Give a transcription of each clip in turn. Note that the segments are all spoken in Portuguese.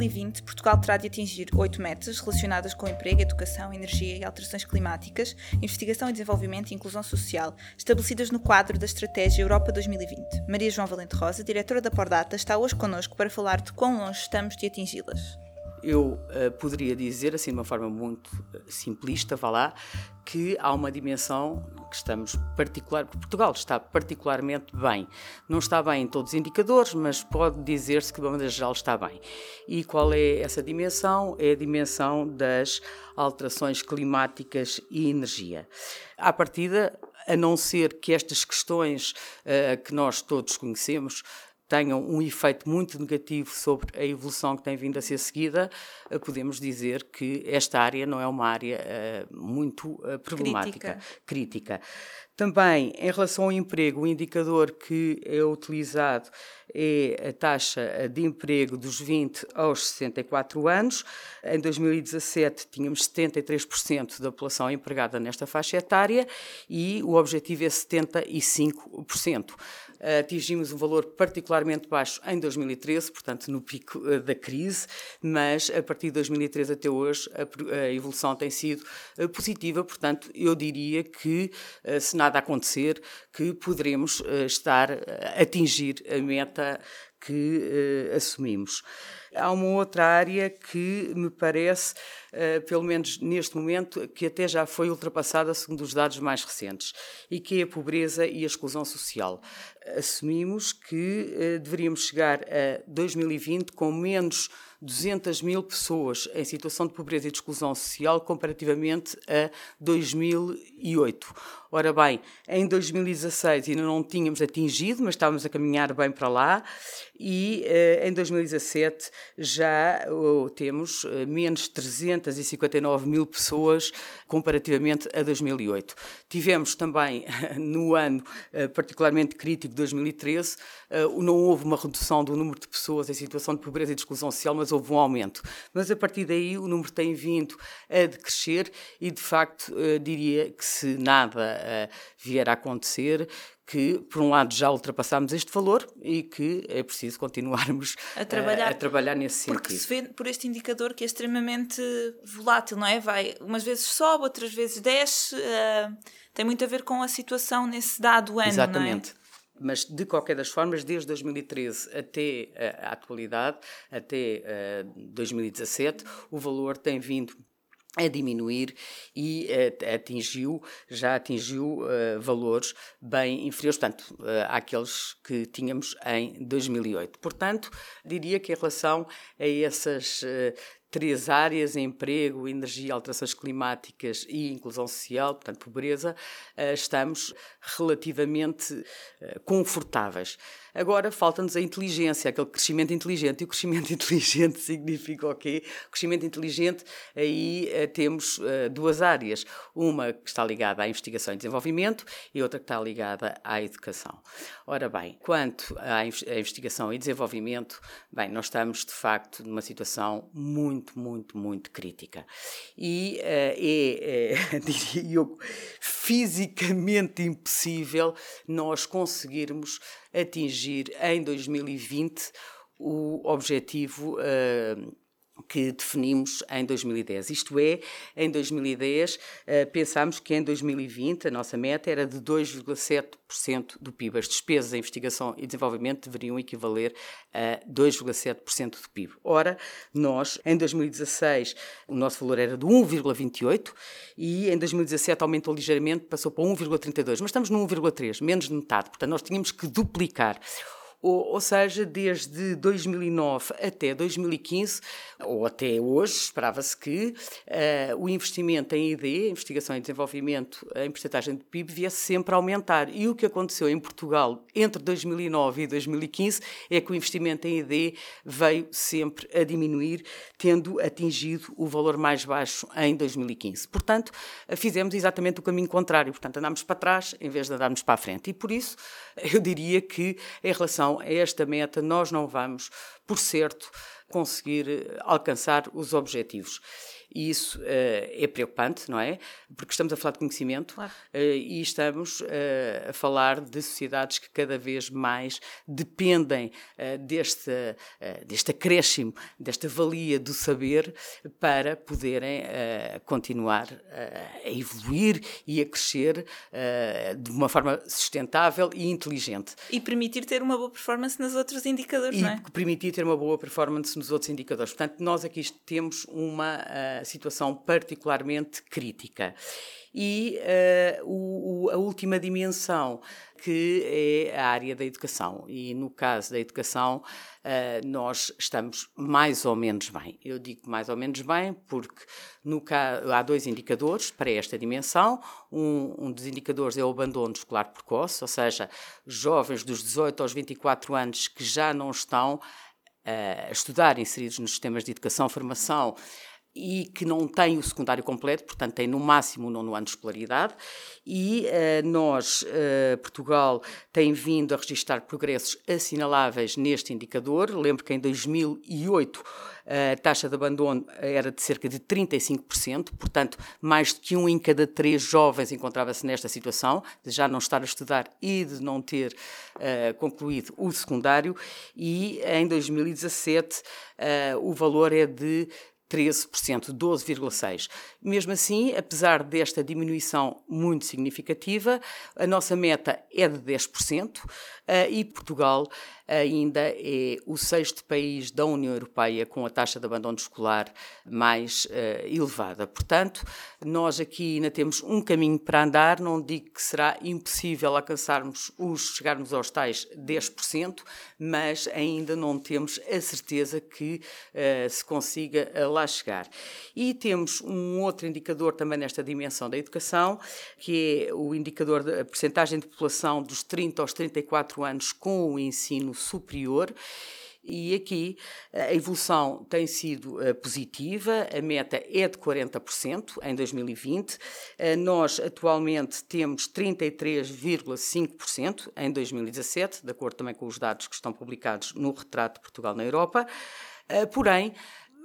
2020, Portugal terá de atingir oito metas relacionadas com emprego, educação, energia e alterações climáticas, investigação e desenvolvimento e inclusão social, estabelecidas no quadro da Estratégia Europa 2020. Maria João Valente Rosa, diretora da Pordata, está hoje connosco para falar de quão longe estamos de atingi-las eu uh, poderia dizer, assim de uma forma muito uh, simplista, vá lá, que há uma dimensão que estamos particular, Portugal está particularmente bem. Não está bem em todos os indicadores, mas pode dizer-se que de maneira geral está bem. E qual é essa dimensão? É a dimensão das alterações climáticas e energia. À partida, a não ser que estas questões uh, que nós todos conhecemos tenham um efeito muito negativo sobre a evolução que tem vindo a ser seguida, eh, podemos dizer que esta área não é uma área uh, muito uh, problemática, crítica. crítica. Também, em relação ao emprego, o indicador que é utilizado é a taxa de emprego dos 20 aos 64 anos. Em 2017 tínhamos 73% da população empregada nesta faixa etária e o objetivo é 75% atingimos um valor particularmente baixo em 2013, portanto no pico eh, da crise, mas a partir de 2013 até hoje a, evolução tem sido eh, positiva, portanto eu diria que eh, se nada acontecer que poderemos estar a atingir a meta que uh, assumimos. Há uma outra área que me parece, uh, pelo menos neste momento, que até já foi ultrapassada segundo os dados mais recentes, e que é a pobreza e a exclusão social. Assumimos que uh, deveríamos chegar a 2020 com menos 200 mil pessoas em situação de pobreza e de exclusão social comparativamente a 2008. Ora bem, em 2016 ainda não tínhamos atingido, mas estávamos a caminhar bem para lá, e eh, em 2017 já temos eh, menos 359 mil pessoas comparativamente a 2008. Tivemos também no ano eh, particularmente crítico, 2013, não houve uma redução do número de pessoas em situação de pobreza e de exclusão social, mas houve um aumento. Mas a partir daí o número tem vindo a decrescer e, de facto, diria que se nada vier a acontecer, que, por um lado, já ultrapassámos este valor e que é preciso continuarmos a trabalhar, a, a trabalhar nesse sentido. Porque se vê por este indicador que é extremamente volátil, não é? Vai, umas vezes sobe, outras vezes desce, uh, tem muito a ver com a situação nesse dado ano, Exatamente. Mas, de qualquer das formas, desde 2013 até a atualidade, até uh, 2017, o valor tem vindo a diminuir e uh, atingiu, já atingiu valores bem inferiores, portanto, àqueles que tínhamos em 2008. Portanto, diria que em relação a essas três áreas, emprego, energia, alterações climáticas e inclusão social, portanto, pobreza, estamos relativamente confortáveis. Agora falta-nos a inteligência, aquele crescimento inteligente. E o crescimento inteligente significa o quê? Crescimento inteligente, aí uh, temos uh, duas áreas. Uma que está ligada à investigação e desenvolvimento e outra que está ligada à educação. Ora bem, quanto à, investigação e desenvolvimento, bem, nós estamos de facto numa situação muito, muito, muito crítica. E uh, é, é diria eu, fisicamente impossível nós conseguirmos atingir em 2020 o objetivo uh, que definimos em 2010. Isto é, em 2010 eh, pensámos que em 2020 a nossa meta era de 2,7% do PIB. As despesas em investigação e desenvolvimento deveriam equivaler a 2,7% do PIB. Ora, nós em 2016 o nosso valor era de 1,28 e em 2017 aumentou ligeiramente, passou para 1,32, mas estamos no 1,3, menos de metade. Portanto, nós tínhamos que duplicar ou, ou seja, desde 2009 até 2015, ou até hoje, esperava-se que uh, o investimento em ID, investigação e desenvolvimento, em porcentagem de PIB, viesse sempre a aumentar. E o que aconteceu em Portugal entre 2009 e 2015 é que o investimento em ID veio sempre a diminuir, tendo atingido o valor mais baixo em 2015. Portanto, fizemos exatamente o caminho contrário, portanto, andámos para trás em vez de andarmos para a frente. E por isso, eu diria que, em relação a esta meta, nós não vamos, por certo, conseguir eh, alcançar os objetivos. E isso uh, é preocupante, não é? Porque estamos a falar de conhecimento claro. uh, e estamos uh, a falar de sociedades que cada vez mais dependem deste, deste acréscimo, desta valia do saber para poderem continuar a evoluir e a crescer de uma forma sustentável e inteligente. E permitir ter uma boa performance nos outros indicadores, e não é? permitir ter uma boa performance nos outros indicadores. Portanto, nós aqui temos uma situação particularmente crítica. E uh, o, o, a última dimensão, que é a área da educação. E no caso da educação, uh, nós estamos mais ou menos bem. Eu digo mais ou menos bem porque no caso, há dois indicadores para esta dimensão. Um, um dos indicadores é o abandono escolar precoce, ou seja, jovens dos 18 aos 24 anos que já não estão a estudar inseridos nos sistemas de educação, formação e que não tem o secundário completo, portanto tem no máximo o nono ano de escolaridade, e uh, nós, uh, Portugal, tem vindo a registrar progressos assinaláveis neste indicador. Lembro que em 2008 a taxa de abandono era de cerca de 35%, portanto, mais de que um em cada três jovens encontrava-se nesta situação, de já não estar a estudar e de não ter uh, concluído o secundário, e em 2017 o valor é de 13%, 12,6%. Mesmo assim, apesar desta diminuição muito significativa, a nossa meta é de 10% eh, e Portugal ainda é o sexto país da União Europeia com a taxa de abandono escolar mais uh, elevada. Portanto, nós aqui ainda temos um caminho para andar, não digo que será impossível alcançarmos os, chegarmos aos tais 10%, mas ainda não temos a certeza que uh, se consiga uh, lá chegar. E temos um outro indicador também nesta dimensão da educação, que é o indicador da percentagem de população dos 30 aos 34 anos com o ensino superior. E aqui a evolução tem sido uh, positiva, a meta é de 40% em 2020. Uh, nós atualmente temos 33,5% em 2017, de acordo também com os dados que estão publicados no Retrato de Portugal na Europa. Uh, porém,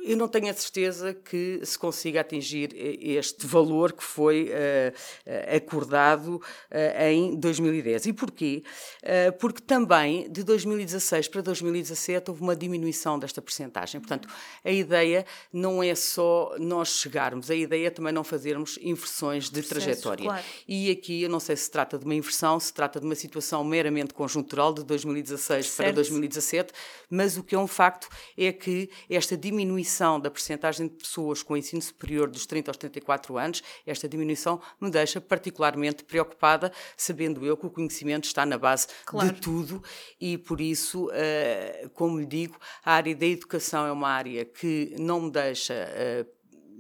eu não tenho a certeza que se consiga atingir este valor que foi uh, acordado uh, em 2010. E porquê? Uh, porque também de 2016 para 2017 houve uma diminuição desta percentagem. Portanto, a ideia não é só nós chegarmos, a ideia é também não fazermos inversões de trajetória. Claro. E aqui eu não sei se se trata de uma inversão, se trata de uma situação meramente conjuntural de 2016 certo. para 2017, mas o que é um facto é que esta diminuição diminuição da percentagem de pessoas com ensino superior dos 30 aos 34 anos, esta diminuição me deixa particularmente preocupada, sabendo eu que o conhecimento está na base claro. de tudo e, por isso, uh, como lhe digo, a área da educação é uma área que não me deixa uh,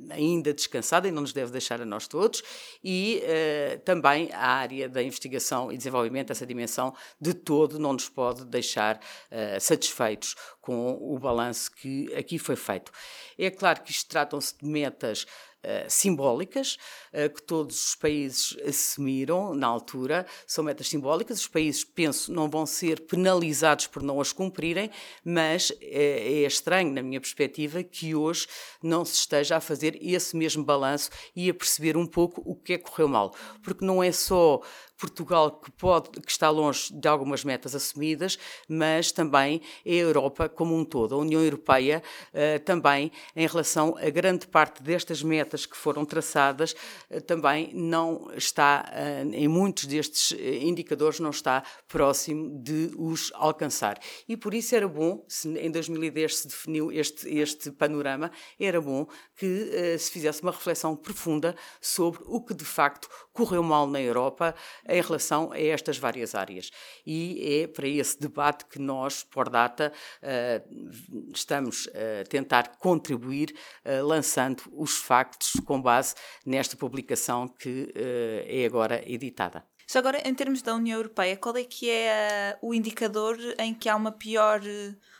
ainda descansada e não nos deve deixar a nós todos, e uh, também a área da investigação e desenvolvimento, essa dimensão de todo não nos pode deixar uh, satisfeitos com o balanço que aqui foi feito. É claro que isto tratam-se de metas eh, simbólicas uh, que todos os países assumiram na altura, são metas simbólicas. Os países, penso, não vão ser penalizados por não as cumprirem, mas é, é estranho, na minha perspectiva, que hoje não se esteja a fazer esse mesmo balanço e a perceber um pouco o que é que correu mal. Porque não é só Portugal que, pode, que está longe de algumas metas assumidas, mas também a Europa como um todo. A União Europeia uh, também, em relação a grande parte destas metas que foram traçadas, uh, também não está, uh, em muitos destes indicadores, não está próximo de os alcançar. E por isso era bom, se em 2010 se definiu este, este panorama, era bom que se fizesse uma reflexão profunda sobre o que de facto correu mal na Europa em relação a estas várias áreas. E é para esse debate que nós, por data, uh, estamos a tentar contribuir, uh, lançando os factos com base nesta publicação que uh, é agora editada. Já agora, em termos da União Europeia, qual é que é o indicador em que há uma pior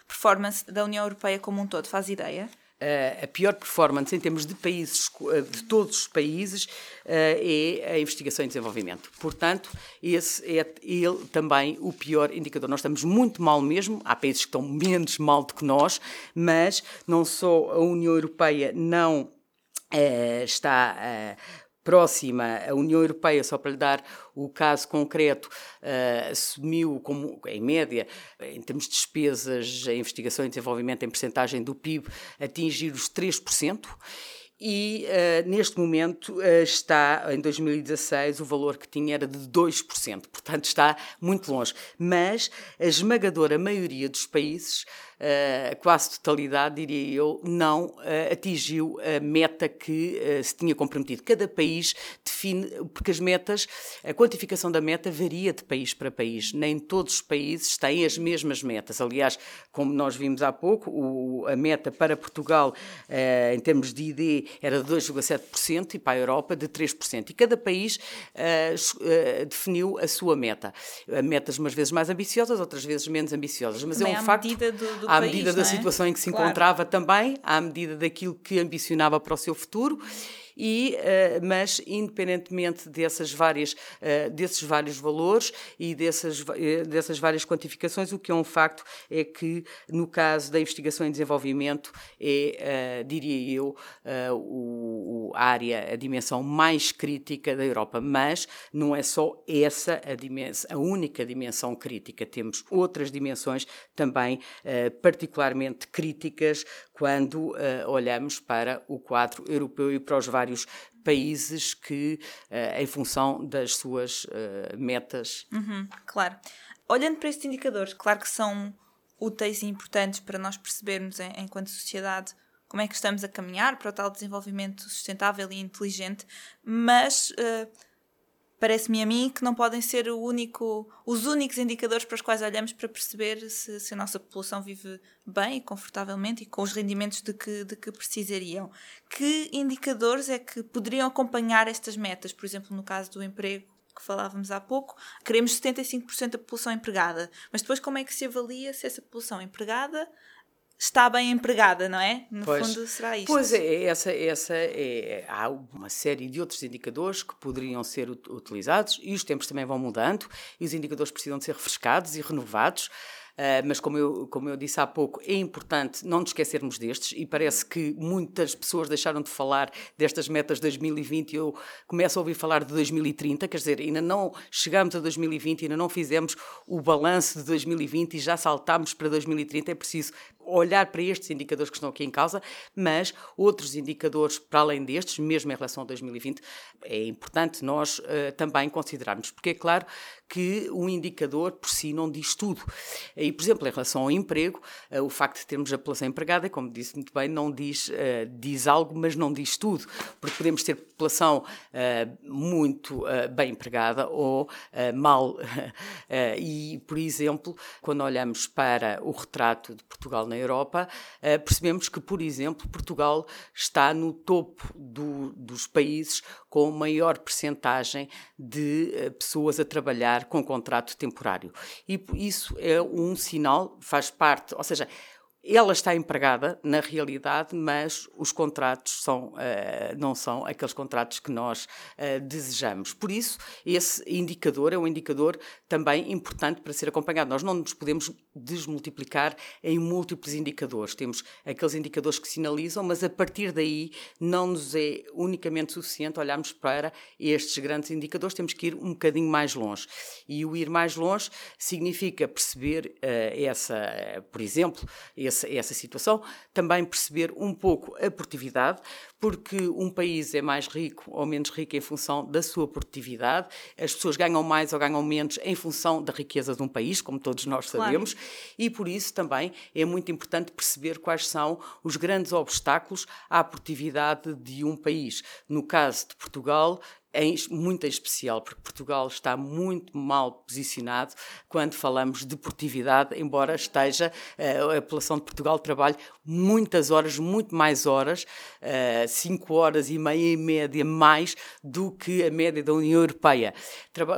performance da União Europeia como um todo? Faz ideia? Uh, a pior performance em termos de países, uh, de todos os países, uh, é a investigação e desenvolvimento. Portanto, esse é ele também o pior indicador. Nós estamos muito mal mesmo, há países que estão menos mal do que nós, mas não só a União Europeia não está próxima, a União Europeia, só para lhe dar o caso concreto, uh, assumiu como, em média, em termos de despesas, a investigação e desenvolvimento em percentagem do PIB, atingir os 3%. E uh, neste momento uh, está, em 2016, o valor que tinha era de 2%, portanto está muito longe. Mas a esmagadora maioria dos países uh, quase totalidade, diria eu, não uh, atingiu a meta que uh, se tinha comprometido. Cada país define, porque as metas, a quantificação da meta varia de país para país. Nem todos os países têm as mesmas metas. Aliás, como nós vimos há pouco, o, a meta para Portugal, em termos de ID, era de 2,7% e para a Europa de 3%. E cada país definiu a sua meta. Metas umas vezes mais ambiciosas, outras vezes menos ambiciosas. Mas Também é um facto. Medida do, do à país, medida da é? situação em que se Claro. encontrava também, à medida daquilo que ambicionava para o seu futuro. E, eh, mas independentemente dessas várias, eh, desses vários valores e dessas, eh, dessas várias quantificações, o que é um facto é que no caso da investigação e desenvolvimento é, diria eu, o, a área, a dimensão mais crítica da Europa, mas não é só essa a, dimensão, a única dimensão crítica, temos outras dimensões também particularmente críticas quando olhamos para o quadro europeu e para os vários países que, eh, em função das suas eh, metas, Uhum, claro. Olhando para estes indicadores, claro que são úteis e importantes para nós percebermos, em- enquanto sociedade, como é que estamos a caminhar para o tal desenvolvimento sustentável e inteligente, mas eh, parece-me a mim que não podem ser único, os únicos indicadores para os quais olhamos para perceber se, se a nossa população vive bem e confortavelmente e com os rendimentos de que, de que precisariam. Que indicadores é que poderiam acompanhar estas metas? Por exemplo, no caso do emprego que falávamos há pouco, queremos 75% da população empregada, mas depois como é que se avalia se essa população empregada está bem empregada, não é? No Pois. fundo será isto. Pois é, essa, essa é, há uma série de outros indicadores que poderiam ser ut- utilizados e os tempos também vão mudando e os indicadores precisam de ser refrescados e renovados. Ah, mas como eu, como eu disse há pouco, é importante não nos esquecermos destes e parece que muitas pessoas deixaram de falar destas metas de 2020 e eu começo a ouvir falar de 2030, quer dizer, ainda não chegamos a 2020, ainda não fizemos o balanço de 2020 e já saltámos para 2030, é preciso olhar para estes indicadores que estão aqui em causa, mas outros indicadores para além destes, mesmo em relação a 2020, é importante nós eh, também considerarmos, porque é claro que um indicador por si não diz tudo. E, por exemplo, em relação ao emprego, eh, o facto de termos a população empregada, como disse muito bem, não diz, eh, diz algo, mas não diz tudo, porque podemos ter população muito bem empregada ou mal. E, por exemplo, quando olhamos para o retrato de Portugal na Europa, eh, percebemos que, por exemplo, Portugal está no topo do- dos países com maior percentagem de eh, pessoas a trabalhar com contrato temporário. E isso é um sinal, faz parte, ou seja, ela está empregada na realidade, mas os contratos são, eh, não são aqueles contratos que nós eh, desejamos. Por isso, esse indicador é um indicador também importante para ser acompanhado. Nós não nos podemos desmultiplicar em múltiplos indicadores. Temos aqueles indicadores que sinalizam, mas a partir daí não nos é unicamente suficiente olharmos para estes grandes indicadores, temos que ir um bocadinho mais longe. E o ir mais longe significa perceber eh, essa, por exemplo, esse essa, essa situação. Também perceber um pouco a produtividade, porque um país é mais rico ou menos rico em função da sua produtividade. As pessoas ganham mais ou ganham menos em função da riqueza de um país, como todos nós sabemos, claro. e por isso também é muito importante perceber quais são os grandes obstáculos à produtividade de um país. No caso de Portugal, em, muito em especial, porque Portugal está muito mal posicionado quando falamos de produtividade, embora esteja, eh, a população de Portugal trabalhe muitas horas, muito mais horas, 5 eh, horas e meia em média mais do que a média da União Europeia.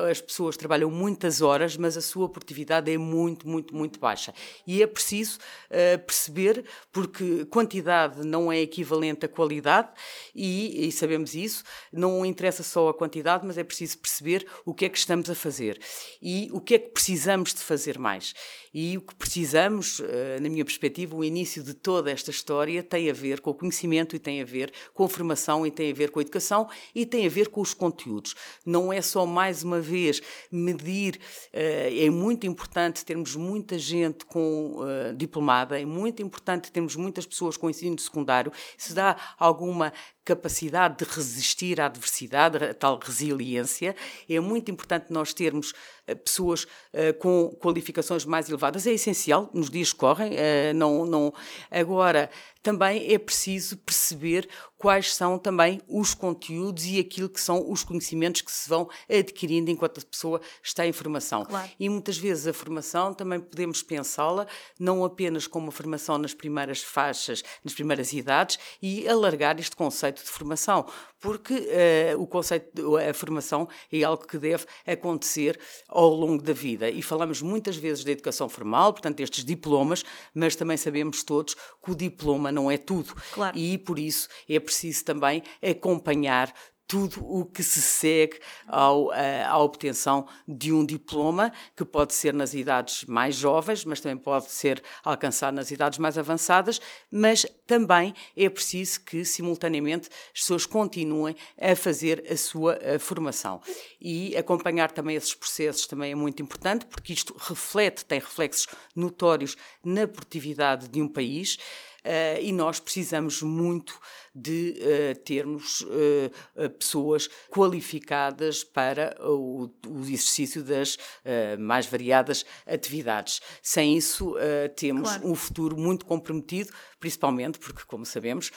As pessoas trabalham muitas horas, mas a sua produtividade é muito, muito, muito baixa. E é preciso uh, perceber, porque quantidade não é equivalente à qualidade, e, e sabemos isso, não interessa só a quantidade, mas é preciso perceber o que é que estamos a fazer e o que é que precisamos de fazer mais. E o que precisamos, eh, na minha perspectiva, o início de toda esta história tem a ver com o conhecimento e tem a ver com a formação e tem a ver com a educação e tem a ver com os conteúdos. Não é só, mais uma vez, medir. Eh, é muito importante termos muita gente com eh, diplomada, é muito importante termos muitas pessoas com ensino secundário. Se dá alguma capacidade de resistir à adversidade, tal resiliência. É muito importante nós termos eh, pessoas uh, com qualificações mais elevadas. É essencial nos dias que correm. Uh, não, não... Agora, também é preciso perceber quais são também os conteúdos e aquilo que são os conhecimentos que se vão adquirindo enquanto a pessoa está em formação. Claro. E muitas vezes a formação também podemos pensá-la não apenas como uma formação nas primeiras faixas, nas primeiras idades, e alargar este conceito de formação, porque uh, o conceito, a formação é algo que deve acontecer ao longo da vida. E falamos muitas vezes da educação formal, portanto, estes diplomas, mas também sabemos todos que o diploma não é tudo. Claro. E por isso é preciso também acompanhar tudo o que se segue ao, eh, à obtenção de um diploma, que pode ser nas idades mais jovens, mas também pode ser alcançado nas idades mais avançadas, mas também é preciso que, simultaneamente, as pessoas continuem a fazer a sua a eh, formação. E acompanhar também esses processos também é muito importante, porque isto reflete, tem reflexos notórios na produtividade de um país. Uh, e nós precisamos muito de uh, termos uh, pessoas qualificadas para o, o exercício das mais variadas atividades. Sem isso, temos claro. um futuro muito comprometido, principalmente porque, como sabemos,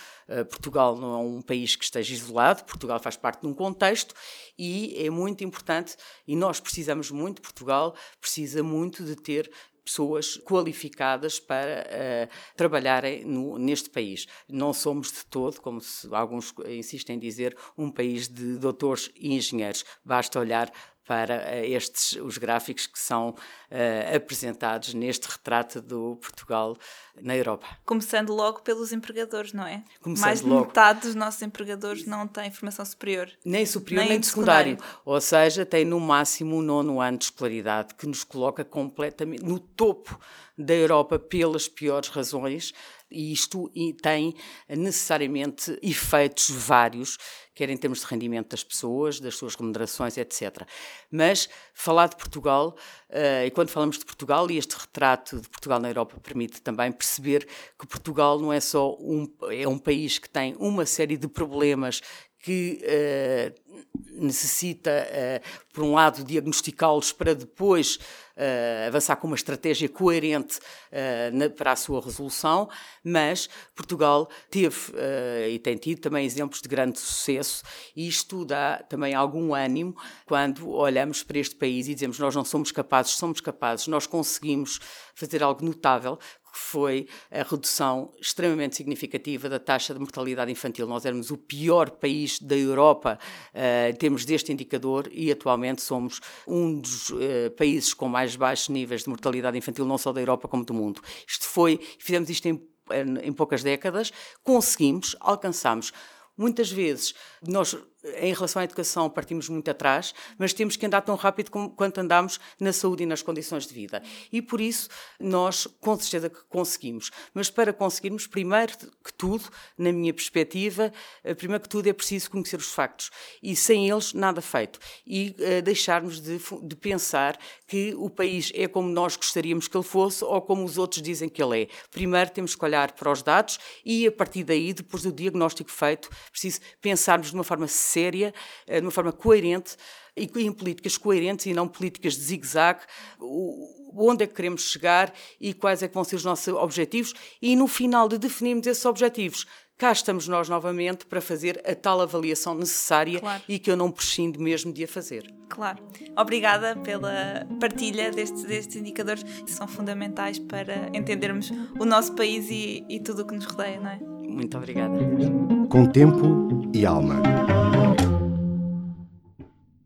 Portugal não é um país que esteja isolado, Portugal faz parte de um contexto e é muito importante, e nós precisamos muito, Portugal precisa muito de ter pessoas qualificadas para uh, trabalharem no, neste país. Não somos de todo, como alguns insistem em dizer, um país de doutores e engenheiros. Basta olhar para uh, estes os gráficos que são uh, apresentados neste retrato do Portugal na Europa. Começando logo pelos empregadores, não é? Começando Mais de logo. metade dos nossos empregadores não tem formação superior. Nem superior, nem, nem de secundário. secundário. Ou seja, tem no máximo o nono ano de escolaridade, que nos coloca completamente no topo da Europa pelas piores razões, e isto tem necessariamente efeitos vários, quer em termos de rendimento das pessoas, das suas remunerações, etc. Mas falar de Portugal, uh, e quando falamos de Portugal, e este retrato de Portugal na Europa permite também perceber que Portugal não é só um, é um país que tem uma série de problemas que uh, necessita, uh, por um lado, diagnosticá-los para depois uh, avançar com uma estratégia coerente na, para a sua resolução, mas Portugal teve e tem tido também exemplos de grande sucesso, e isto dá também algum ânimo quando olhamos para este país e dizemos nós não somos capazes, somos capazes, nós conseguimos fazer algo notável, foi a redução extremamente significativa da taxa de mortalidade infantil. Nós éramos o pior país da Europa uh, em termos deste indicador e atualmente somos um dos uh, países com mais baixos níveis de mortalidade infantil, não só da Europa como do mundo. Isto foi, fizemos isto em, em poucas décadas, conseguimos, alcançamos. Muitas vezes nós em relação à educação, partimos muito atrás, mas temos que andar tão rápido como, quanto andamos na saúde e nas condições de vida. E por isso, nós, com certeza que conseguimos. Mas para conseguirmos, primeiro que tudo, na minha perspectiva, eh, primeiro que tudo é preciso conhecer os factos. E sem eles, nada feito. E uh, deixarmos de, de pensar que o país é como nós gostaríamos que ele fosse ou como os outros dizem que ele é. Primeiro temos que olhar para os dados e, a partir daí, depois do diagnóstico feito, preciso pensarmos de uma forma séria, eh, de uma forma coerente e em políticas coerentes e não políticas de zigue-zague, onde é que queremos chegar e quais é que vão ser os nossos objetivos e no final de definirmos esses objetivos, cá estamos nós novamente para fazer a tal avaliação necessária claro. e que eu não prescindo mesmo de a fazer. Claro. Obrigada pela partilha destes, destes indicadores que são fundamentais para entendermos o nosso país e, e tudo o que nos rodeia, não é? Muito obrigada. Com tempo e alma.